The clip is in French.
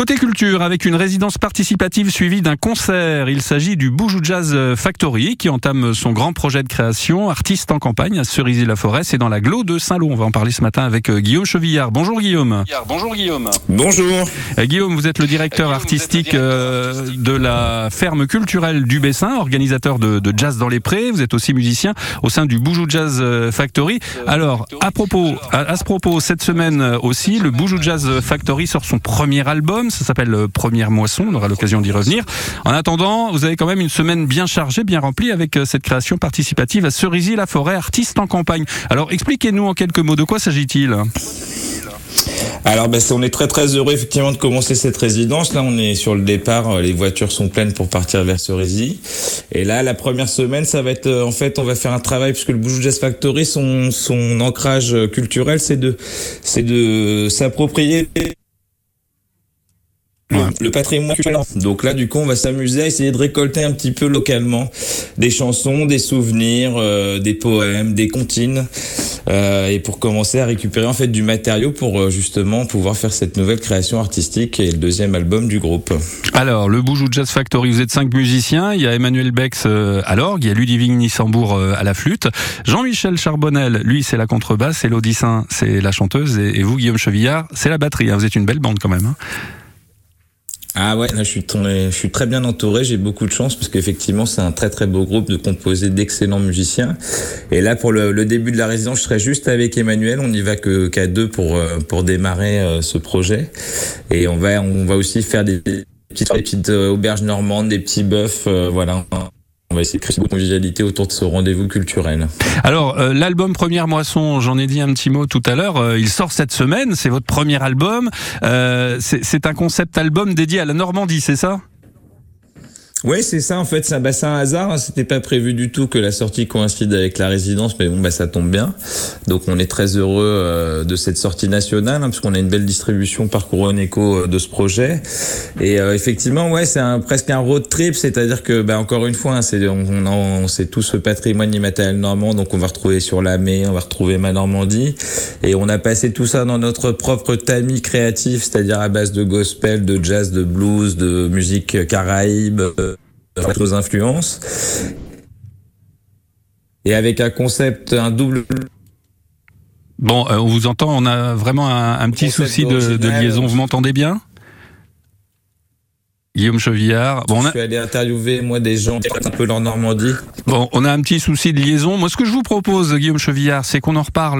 Côté culture, avec une résidence participative suivie d'un concert, il s'agit du Boujou Jazz Factory qui entame son grand projet de création, artiste en campagne à Cerisy-la-Forêt, c'est dans la Glo de Saint-Lô. On va en parler ce matin avec euh, Guillaume Chevillard. Bonjour Guillaume. Bonjour Guillaume. Bonjour. Euh, Guillaume, vous êtes le directeur artistique euh, de la ferme culturelle du Bessin, organisateur de, de, jazz dans les prés. Vous êtes aussi musicien au sein du Boujou Jazz Factory. Alors, à propos, à, à ce propos, cette semaine aussi, le Boujou Jazz Factory sort son premier album. Ça s'appelle Première Moisson. On aura l'occasion d'y revenir. En attendant, vous avez quand même une semaine bien chargée, bien remplie avec cette création participative à Cerisy-la-Forêt, artiste en campagne. Alors, expliquez-nous en quelques mots de quoi s'agit-il? Alors, ben, on est très très heureux effectivement de commencer cette résidence. Là, on est sur le départ, les voitures sont pleines pour partir vers Cerisy. Et là, la première semaine, ça va être euh, en fait, on va faire un travail puisque le Boujou Jazz Factory, son son ancrage culturel, c'est de c'est de s'approprier le patrimoine. Donc là, du coup, on va s'amuser à essayer de récolter un petit peu localement des chansons, des souvenirs, euh, des poèmes, des comptines, euh, et pour commencer à récupérer en fait du matériau pour euh, justement pouvoir faire cette nouvelle création artistique et le deuxième album du groupe. Alors, le Boujou Jazz Factory, vous êtes cinq musiciens. Il y a Emmanuel Bex euh, à l'orgue, il y a Ludivine Nissambourg euh, à la flûte, Jean-Michel Charbonnel, lui, c'est la contrebasse, et Laudissin, c'est la chanteuse, et, et, vous, Guillaume Chevillard, c'est la batterie. Hein. Vous êtes une belle bande quand même. Hein. Ah ouais, là je suis, très bien entouré, j'ai beaucoup de chance parce qu'effectivement c'est un très très beau groupe de composés d'excellents musiciens. Et là pour le, le, début de la résidence, je serai juste avec Emmanuel, on n'y va que qu'à deux pour pour démarrer ce projet. Et on va on va aussi faire des petites, des petites auberges normandes, des petits bœufs, euh, voilà. Va essayer de convivialité autour de ce rendez-vous culturel. Alors, euh, l'album Première Moisson, j'en ai dit un petit mot tout à l'heure, euh, il sort cette semaine, c'est votre premier album. Euh, c'est un concept album dédié à la Normandie, c'est ça? Oui, c'est ça. En fait, c'est un, bah, hasard. Hein. C'était pas prévu du tout que la sortie coïncide avec la résidence, mais bon, bah ça tombe bien. Donc, on est très heureux euh, de cette sortie nationale, hein, parce qu'on a une belle distribution parcours éco euh, de ce projet. Et euh, effectivement, ouais, c'est presque un road trip, c'est-à-dire que, bah, encore une fois, hein, c'est on, c'est tout ce patrimoine immatériel normand, donc on va retrouver sur la mer, on va retrouver ma Normandie, et on a passé tout ça dans notre propre tamis créatif, c'est-à-dire à base de gospel, de jazz, de blues, de musique caraïbe nos influences. Et avec un concept, un double. Bon, euh, on vous entend, on a vraiment un, un petit souci de, de, liaison. Vous m'entendez bien? Guillaume Chevillard. Bon, on a... Je suis allé interviewer, moi, des gens un peu leur Normandie. Bon, on a un petit souci de liaison. Moi, ce que je vous propose, Guillaume Chevillard, c'est qu'on en reparle